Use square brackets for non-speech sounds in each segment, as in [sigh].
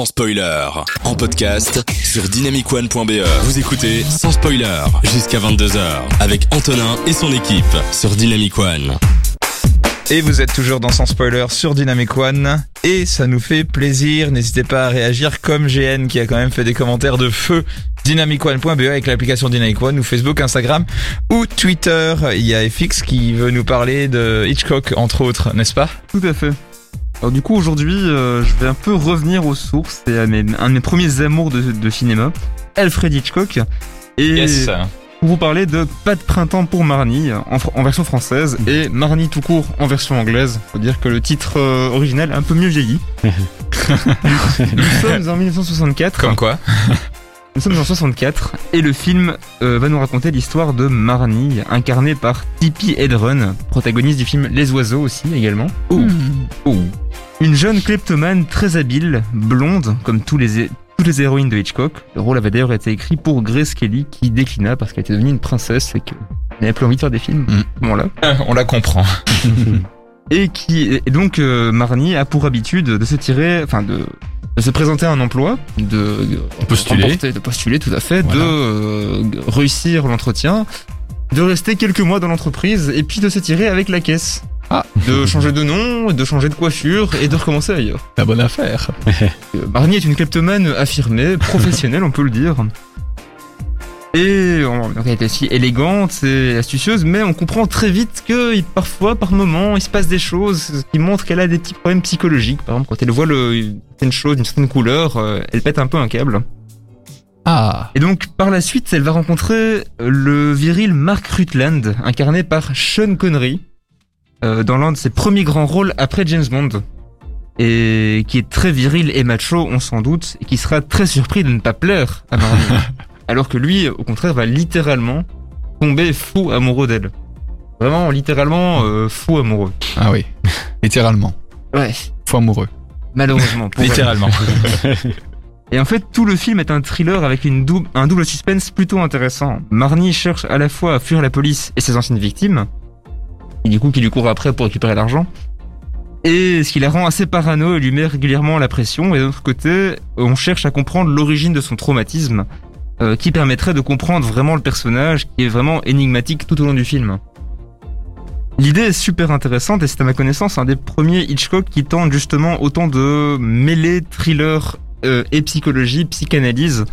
sans spoiler. En podcast sur dynamicone.be. Vous écoutez sans spoiler jusqu'à 22h avec Antonin et son équipe sur Dynamic One. Et vous êtes toujours dans Sans Spoiler sur Dynamic One. Et ça nous fait plaisir. N'hésitez pas à réagir comme GN qui a quand même fait des commentaires de feu. Dynamicone.be avec l'application Dynamic One ou Facebook, Instagram ou Twitter. Il y a FX qui veut nous parler de Hitchcock entre autres, n'est-ce pas? Tout à fait. Alors du coup aujourd'hui euh, je vais un peu revenir aux sources et à mes, un de mes premiers amours de, de cinéma, Alfred Hitchcock. Et Yes. pour vous parler de Pas de printemps pour Marnie en, version française et Marnie tout court en version anglaise. Faut dire que le titre euh, original est un peu mieux vieilli. [laughs] Nous sommes en 1964. Comme quoi [laughs] Nous sommes en 64 et le film euh, va nous raconter l'histoire de Marnie, incarnée par Tippi Hedren, protagoniste du film Les Oiseaux aussi également. Ouh. Ouh. Une jeune kleptomane très habile, blonde, comme tous les, toutes les héroïnes de Hitchcock. Le rôle avait d'ailleurs été écrit pour Grace Kelly qui déclina parce qu'elle était devenue une princesse et qu'elle n'avait plus envie de faire des films Mm. à ce moment-là. On la comprend. [laughs] Et qui et donc euh, Marnie a pour habitude de se tirer, enfin de, de se présenter à un emploi, de, de postuler. de postuler tout à fait, Voilà. de euh, réussir l'entretien, de rester quelques mois dans l'entreprise et puis de se tirer avec la caisse. Ah. De changer de nom, de changer de coiffure et de recommencer ailleurs. La bonne affaire. [laughs] Euh, Marnie est une kleptomane affirmée, professionnelle, on peut le dire. Et elle est aussi élégante et astucieuse, mais on comprend très vite que parfois, par moment, il se passe des choses qui montrent qu'elle a des petits problèmes psychologiques. Par exemple, quand elle voit le, une certaine chose, une certaine couleur, euh, elle pète un peu un câble. Ah. Et donc, par la suite, elle va rencontrer le viril Mark Rutland, incarné par Sean Connery, euh, dans l'un de ses premiers grands rôles après James Bond. Et qui est très viril et macho, on s'en doute, et qui sera très surpris de ne pas plaire à Marnie. [laughs] alors que lui, au contraire, va littéralement tomber fou amoureux d'elle. Vraiment, littéralement, euh, fou amoureux. Ah oui. [laughs] Littéralement. Ouais, Fou amoureux. malheureusement. pour. [laughs] Littéralement. Et en fait, tout le film est un thriller avec une dou- un double suspense plutôt intéressant. Marnie cherche à la fois à fuir la police et ses anciennes victimes, et du coup qui lui courent après pour récupérer l'argent, et ce qui la rend assez parano et lui met régulièrement la pression. Et d'un autre côté, on cherche à comprendre l'origine de son traumatisme, euh, qui permettrait de comprendre vraiment le personnage, qui est vraiment énigmatique tout au long du film. L'idée est super intéressante et c'est à ma connaissance un des premiers Hitchcock qui tente justement autant de mêler thriller euh, et psychologie, psychanalyse.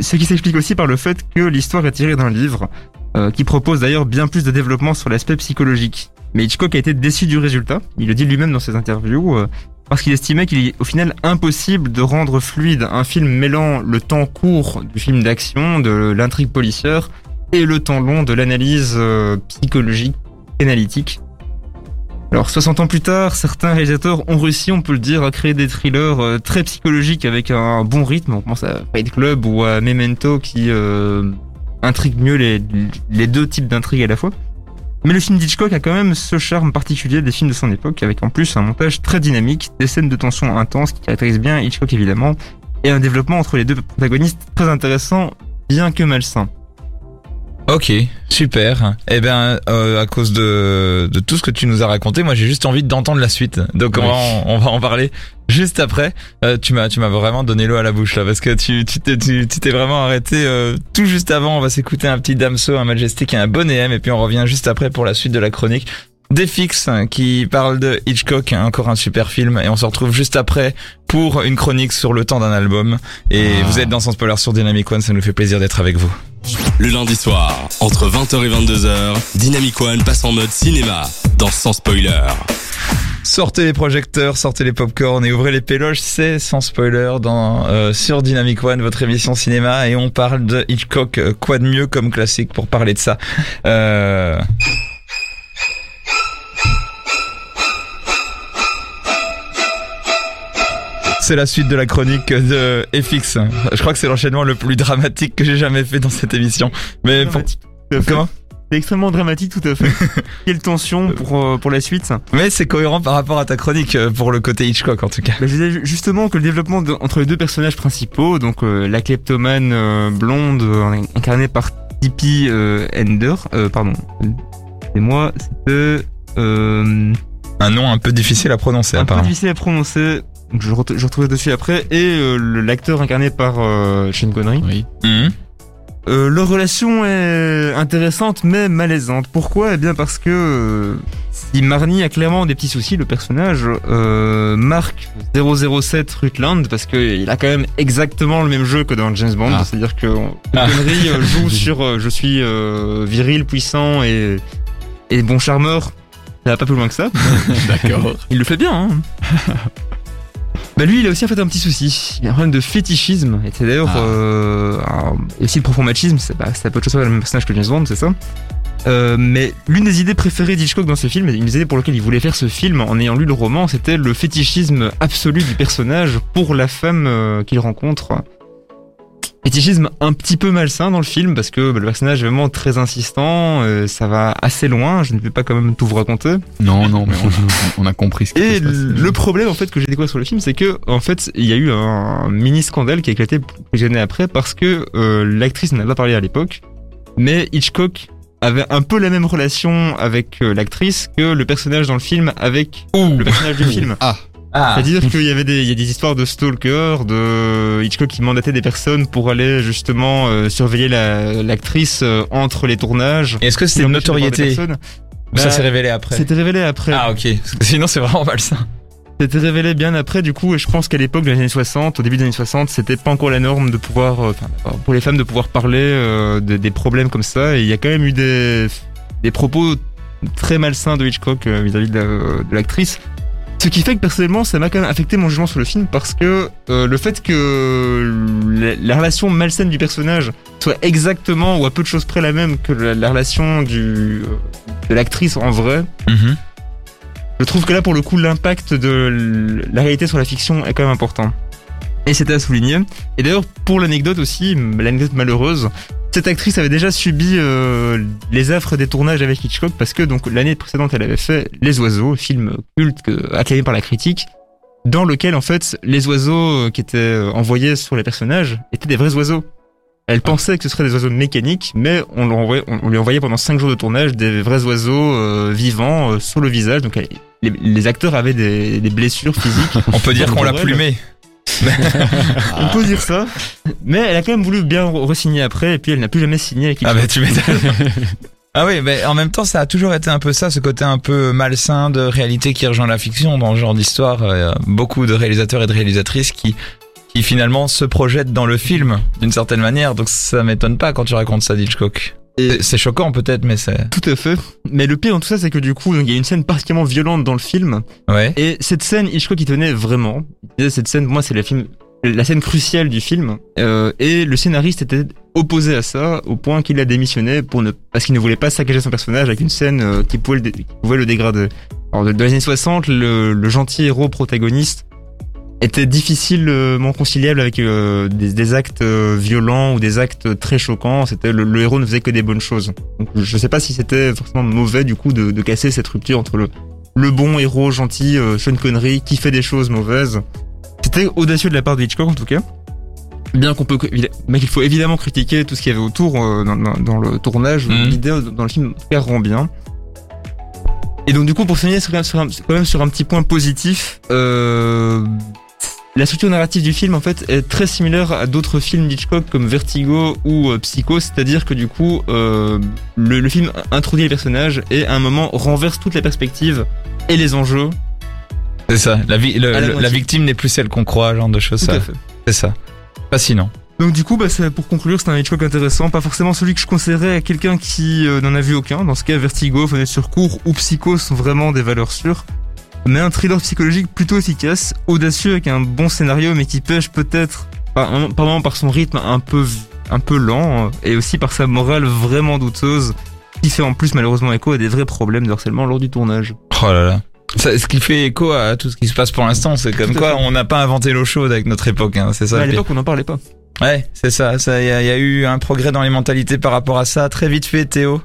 Ce qui s'explique aussi par le fait que l'histoire est tirée d'un livre euh, qui propose d'ailleurs bien plus de développement sur l'aspect psychologique. Mais Hitchcock a été déçu du résultat, il le dit lui-même dans ses interviews, euh, parce qu'il estimait qu'il est au final impossible de rendre fluide un film mêlant le temps court du film d'action, de l'intrigue policière, et le temps long de l'analyse euh, psychologique, analytique. Alors 60 ans plus tard, certains réalisateurs ont réussi, on peut le dire, à créer des thrillers euh, très psychologiques avec un bon rythme. On pense à Fight Club ou à Memento qui intriguent mieux les, les deux types d'intrigues à la fois. Mais le film d'Hitchcock a quand même ce charme particulier des films de son époque, avec en plus un montage très dynamique, des scènes de tension intenses qui caractérisent bien Hitchcock évidemment, et un développement entre les deux protagonistes très intéressant, bien que malsain. Ok, super. Eh bien, euh, à cause de, de tout ce que tu nous as raconté, moi j'ai juste envie d'entendre la suite. Donc on, va en, on va en parler juste après. Euh, tu m'as tu m'as vraiment donné l'eau à la bouche là parce que tu tu t'es tu t'es vraiment arrêté euh, tout juste avant. On va s'écouter un petit Damso, un Majestic et un bon EM et puis on revient juste après pour la suite de la chronique. Défix qui parle de Hitchcock, encore un super film et on se retrouve juste après pour une chronique sur le temps d'un album et Ah. vous êtes dans Sans Spoiler sur Dynamic One, ça nous fait plaisir d'être avec vous. Le lundi soir, entre 20h et 22h, Dynamic One passe en mode cinéma dans Sans Spoiler. Sortez les projecteurs, sortez les popcorn et ouvrez les péloges, c'est sans spoiler dans euh, sur Dynamic One, votre émission cinéma, et on parle de Hitchcock. Euh, Quoi de mieux comme classique pour parler de ça? Euh, C'est la suite de la chronique de FX. Je crois que c'est l'enchaînement le plus dramatique que j'ai jamais fait dans cette émission. Mais pour... Comment C'est extrêmement dramatique, tout à fait. [laughs] Quelle tension pour, euh, pour la suite. Mais c'est cohérent par rapport à ta chronique euh, pour le côté Hitchcock en tout cas. Bah, je disais ju- justement que le développement de- entre les deux personnages principaux, donc euh, la kleptomane euh, blonde euh, incarnée par Tippi Ender, pardon, c'est moi, c'était Un nom un peu difficile à prononcer un peu apparemment. difficile à prononcer. Donc je, re- je retrouvais dessus après, et euh, l'acteur incarné par euh, Sean Connery. Oui. Mhm. Euh, leur relation est intéressante mais malaisante. Pourquoi? Eh bien parce que si Marnie a clairement des petits soucis, le personnage euh, marque 007 Rutland parce que il a quand même exactement le même jeu que dans James Bond, Ah. c'est-à-dire que Ah. Connery [laughs] joue sur euh, je suis euh, viril, puissant et et bon charmeur. Ça va pas plus loin que ça. [laughs] D'accord. Il le fait bien, hein [laughs] Bah lui, il a aussi en fait un petit souci. Il a un problème de fétichisme. Et c'est d'ailleurs Ah. euh, aussi le profond machisme. C'est bah, peu de chose le même personnage que James Bond, c'est ça. Euh, mais l'une des idées préférées d'Hitchcock dans ce film, et une des idées pour lesquelles il voulait faire ce film en ayant lu le roman, c'était le fétichisme absolu du personnage pour la femme euh, qu'il rencontre. Fétichisme un petit peu malsain dans le film parce que bah, le personnage est vraiment très insistant, euh, ça va assez loin, je ne vais pas quand même tout vous raconter. Non, [laughs] non, mais on, on a compris ce qui Et se passe. le problème en fait que j'ai découvert sur le film, c'est que en fait il y a eu un mini scandale qui a éclaté quelques années après parce que euh, l'actrice n'en a pas parlé à l'époque, mais Hitchcock avait un peu la même relation avec euh, l'actrice que le personnage dans le film avec le personnage du film. [laughs] Ah, Ah. C'est-à-dire qu'il y avait des, il y a des histoires de stalker, de Hitchcock qui mandatait des personnes pour aller justement euh, surveiller la- l'actrice euh, entre les tournages. Est-ce que c'était une notoriété ça Bah, s'est révélé après C'était révélé après. Ah ok. Sinon c'est vraiment malsain. C'était révélé bien après, du coup, et je pense qu'à l'époque, dans les années 60, au début des années 60, c'était pas encore la norme de pouvoir, euh, enfin, pour les femmes de pouvoir parler euh, de- des problèmes comme ça, et il y a quand même eu des, des propos très malsains de Hitchcock vis-à-vis de l'actrice. Ce qui fait que personnellement, ça m'a quand même affecté mon jugement sur le film parce que euh, le fait que la, la relation malsaine du personnage soit exactement ou à peu de choses près la même que la, la relation du, euh, de l'actrice en vrai, Mhm. je trouve que là, pour le coup, l'impact de la réalité sur la fiction est quand même important. Et c'était à souligner. Et d'ailleurs, pour l'anecdote aussi, l'anecdote malheureuse, cette actrice avait déjà subi euh, les affres des tournages avec Hitchcock parce que donc l'année précédente, elle avait fait Les Oiseaux, film culte que- acclamé par la critique, dans lequel en fait les oiseaux euh, qui étaient euh, envoyés sur les personnages étaient des vrais oiseaux. Elle pensait que ce seraient des oiseaux mécaniques, mais on, envoyait- lui envoyait pendant cinq jours de tournage des vrais oiseaux euh, vivants euh, sur le visage. Donc elle- les, les acteurs avaient des, des blessures physiques. [laughs] On peut dire qu'on l'a plumé. On peut dire ça. Mais elle a quand même voulu bien re- re-signer après, et puis elle n'a plus jamais signé avec Ah Hitchcock. bah tu m'étonnes. [laughs] Ah oui, mais en même temps, ça a toujours été un peu ça, ce côté un peu malsain de réalité qui rejoint la fiction dans ce genre d'histoire. euh, beaucoup de réalisateurs et de réalisatrices qui qui finalement se projettent dans le film d'une certaine manière. Donc ça m'étonne pas quand tu racontes ça d'Hitchcock. C'est- choquant peut-être, mais c'est Tout à fait. Mais le pire dans tout ça, c'est que du coup, il y a une scène particulièrement violente dans le film. ouais. Et cette scène, Hitchcock y tenait vraiment. Cette scène, pour moi, c'est la, film, la scène cruciale du film. Euh, et le scénariste était opposé à ça, au point qu'il a démissionné pour ne, parce qu'il ne voulait pas saccager son personnage avec une scène euh, qui, pouvait le, dé- qui pouvait le dégrader. Alors, dans les années 60, le, le gentil héros protagoniste était difficilement conciliable avec euh, des, des actes euh, violents ou des actes très choquants. C'était le, le héros ne faisait que des bonnes choses. Donc je sais pas si c'était forcément mauvais du coup de, de casser cette rupture entre le le bon héros gentil euh, Sean Connery qui fait des choses mauvaises. C'était audacieux de la part de Hitchcock en tout cas. Bien qu'on peut, mais qu'il faut évidemment critiquer tout ce qu'il y avait autour euh, dans, dans- dans le tournage. Mhm. L'idée dans le film rend bien. Et donc du coup pour finir un- quand même sur un petit point positif, euh, la structure narrative du film en fait est très similaire à d'autres films d'Hitchcock comme Vertigo ou euh, Psycho, c'est-à-dire que du coup euh, le, le film introduit les personnages et à un moment renverse toute la perspective et les enjeux. C'est ça. La, vi- le- À la le- la moitié. victime n'est plus celle qu'on croit, genre de choses. C'est ça. Fascinant. Donc du coup, bah, pour conclure, c'est un Hitchcock intéressant, pas forcément celui que je conseillerais à quelqu'un qui euh, n'en a vu aucun. Dans ce cas, Vertigo, Fenêtre sur cours ou Psycho sont vraiment des valeurs sûres. Mais un thriller psychologique plutôt efficace, audacieux avec un bon scénario, mais qui pêche peut-être par, un- par son rythme un peu un peu lent euh, et aussi par sa morale vraiment douteuse, qui fait en plus malheureusement écho à des vrais problèmes de harcèlement lors du tournage. Oh là là. Ça, ce qui fait écho à tout ce qui se passe pour l'instant, c'est comme quoi on n'a pas inventé l'eau chaude avec notre époque. Hein, c'est ça. Mais à l'époque, on n'en parlait pas. Ouais, c'est ça. Ça, il y, a- il y a eu un progrès dans les mentalités par rapport à ça. Très vite fait, Théo.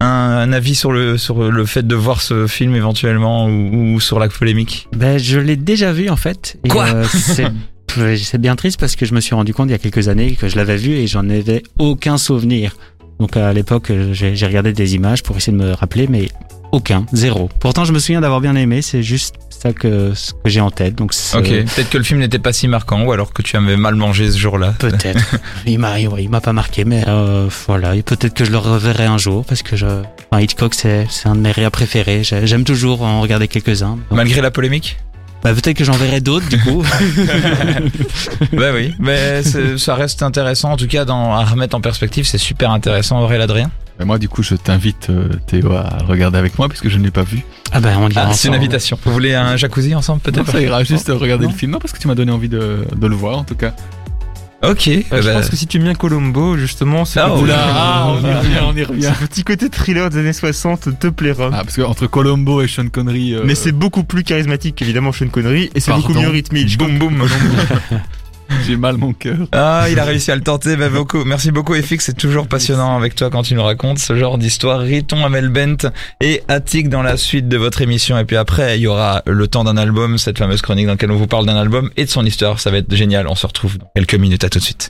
Un, un avis sur le sur le fait de voir ce film éventuellement ou, ou sur la polémique. Ben, je l'ai déjà vu en fait. Et, Quoi euh, [laughs] C'est bien triste parce que je me suis rendu compte il y a quelques années que je l'avais vu et j'en avais aucun souvenir. Donc à l'époque, euh, j'ai j'ai regardé des images pour essayer de me rappeler, mais Aucun, zéro. Pourtant, je me souviens d'avoir bien aimé, c'est juste ça que, ce que j'ai en tête. Donc, Ok, peut-être que le film n'était pas si marquant ou alors que tu avais mal mangé ce jour-là. Peut-être. [laughs] il m'a, ouais, il m'a pas marqué, mais euh, voilà. Et peut-être que je le reverrai un jour parce que je, enfin, Hitchcock, c'est, c'est un de mes réas préférés. J'ai- J'aime toujours en regarder quelques-uns. Donc, Malgré la polémique? bah, peut-être que j'en verrai d'autres du coup. [laughs] Bah oui, mais ça reste intéressant en tout cas dans, à remettre en perspective, c'est super intéressant Aurélien Adrien. Et moi, du coup, je t'invite, euh, Théo, à regarder avec moi, puisque je ne l'ai pas vu. ah ben, on ira Ah, c'est une invitation. Vous voulez un jacuzzi ensemble peut-être? Ça ira juste regarder Non. le film. Non, parce que tu m'as donné envie de, de le voir, en tout cas. Ok. Euh, je bah, pense que si tu aimes bien Colombo, justement, ce Ah, oula, ah, on y revient, on y revient. ce petit côté thriller des années 60 te plaira. Ah, parce que entre Colombo et Sean Connery. euh, Mais c'est beaucoup plus charismatique qu'évidemment Sean Connery et c'est beaucoup mieux rythmé. Boum boum. [laughs] J'ai mal mon cœur. Ah, il a réussi à le tenter. Bah, beaucoup. Merci beaucoup, FX. C'est toujours passionnant avec toi quand tu nous racontes ce genre d'histoire. Riton, Amel Bent et Attic dans la suite de votre émission. Et puis après, il y aura le temps d'un album, cette fameuse chronique dans laquelle on vous parle d'un album et de son histoire. Ça va être génial. On se retrouve dans quelques minutes. À tout de suite.